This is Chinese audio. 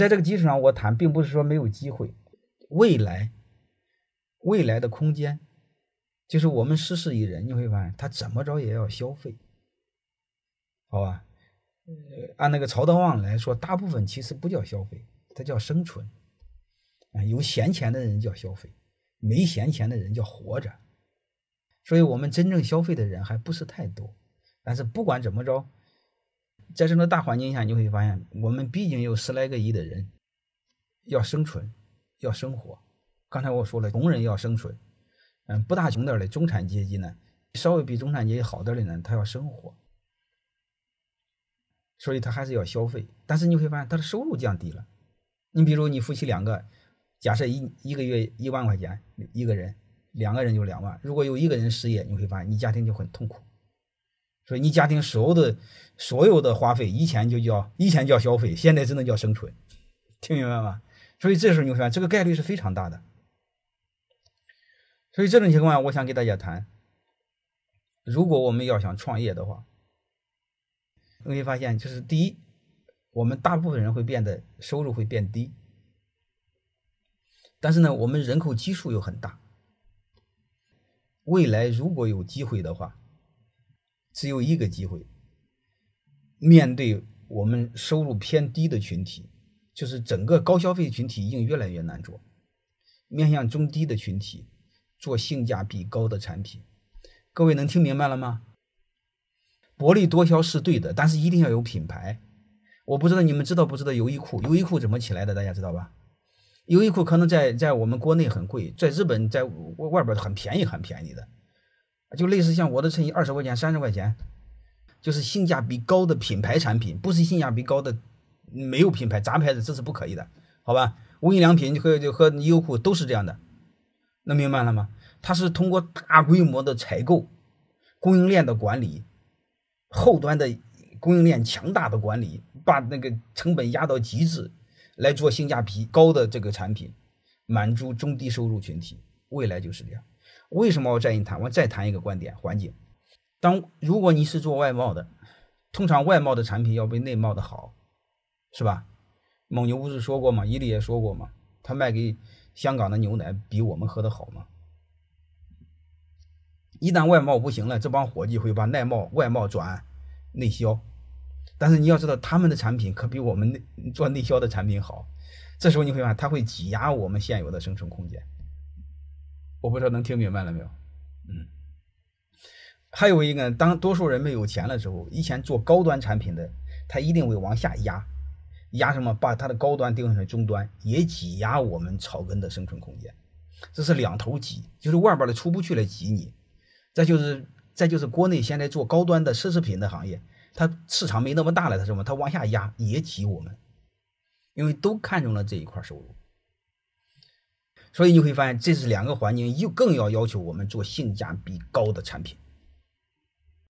在这个基础上，我谈并不是说没有机会，未来，未来的空间，就是我们十四亿人，你会发现他怎么着也要消费，好吧？呃，按那个曹德旺来说，大部分其实不叫消费，它叫生存。啊，有闲钱的人叫消费，没闲钱的人叫活着。所以，我们真正消费的人还不是太多。但是不管怎么着。在这种大环境下，你会发现，我们毕竟有十来个亿的人要生存，要生活。刚才我说了，穷人要生存，嗯，不大穷点的中产阶级呢，稍微比中产阶级好点的呢，他要生活，所以他还是要消费。但是你会发现，他的收入降低了。你比如你夫妻两个，假设一一个月一万块钱一个人，两个人就两万。如果有一个人失业，你会发现你家庭就很痛苦。所以你家庭所有的所有的花费，以前就叫以前叫消费，现在只能叫生存，听明白吗？所以这时候你会发现这个概率是非常大的。所以这种情况下，我想给大家谈，如果我们要想创业的话，你会发现就是第一，我们大部分人会变得收入会变低，但是呢，我们人口基数又很大，未来如果有机会的话。只有一个机会，面对我们收入偏低的群体，就是整个高消费群体已经越来越难做。面向中低的群体，做性价比高的产品。各位能听明白了吗？薄利多销是对的，但是一定要有品牌。我不知道你们知道不知道优衣库？优衣库怎么起来的？大家知道吧？优衣库可能在在我们国内很贵，在日本在外边很便宜，很便宜的。就类似像我的衬衣二十块钱、三十块钱，就是性价比高的品牌产品，不是性价比高的没有品牌杂牌子，这是不可以的，好吧？无印良品和和优酷都是这样的，能明白了吗？它是通过大规模的采购、供应链的管理、后端的供应链强大的管理，把那个成本压到极致，来做性价比高的这个产品，满足中低收入群体，未来就是这样。为什么我再跟你谈？我再谈一个观点：环境。当如果你是做外贸的，通常外贸的产品要比内贸的好，是吧？蒙牛不是说过吗？伊利也说过吗？他卖给香港的牛奶比我们喝的好吗？一旦外贸不行了，这帮伙计会把内贸、外贸转内销。但是你要知道，他们的产品可比我们内做内销的产品好。这时候你会发现，他会挤压我们现有的生存空间。我不知道能听明白了没有？嗯，还有一个，当多数人没有钱了之后，以前做高端产品的，他一定会往下压，压什么？把他的高端定成中端，也挤压我们草根的生存空间。这是两头挤，就是外边的出不去了挤你。再就是，再就是国内现在做高端的奢侈品的行业，它市场没那么大了，它什么？它往下压也挤我们，因为都看中了这一块收入。所以你会发现，这是两个环境，又更要要求我们做性价比高的产品。